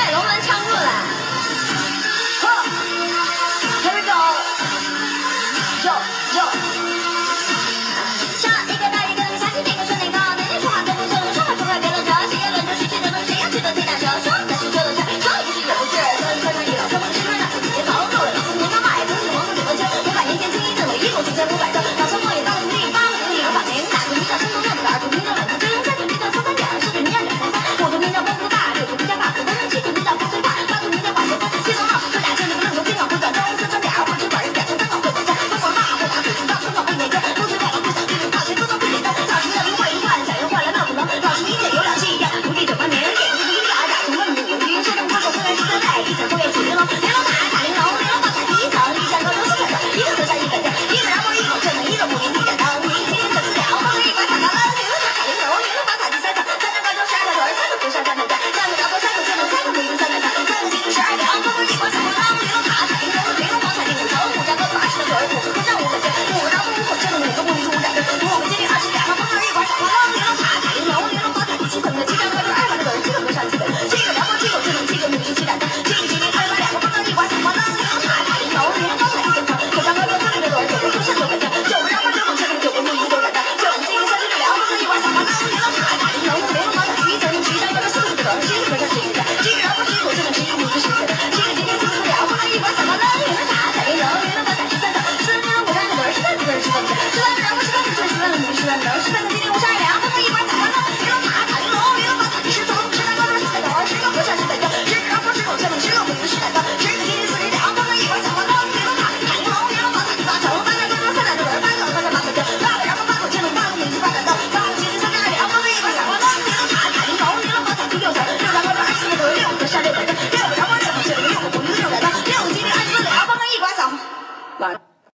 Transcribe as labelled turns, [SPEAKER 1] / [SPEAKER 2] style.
[SPEAKER 1] 把龙门枪出来。十三个金铃五十二两崩了一刮响哗楞楞玲塔塔玲珑玲珑马塔一十层十三个十四个十六个个和尚十个个十个个和尚十个个十个庄个个个个个金四十两绷了一刮响哗楞玲珑塔塔玲珑玲珑宝塔一十八八个六十个八个个八个个八个个庄八个八个个八个庄八个八个庄八个八个庄八个八个庄八个庄八个庄八个庄八个庄八个庄八个庄八个庄八个庄八个庄八个庄八个庄八个八个庄八个八个庄八个庄八个庄个庄八个庄八个庄个庄八个庄六个庄八个庄八个个个个个个个个个个个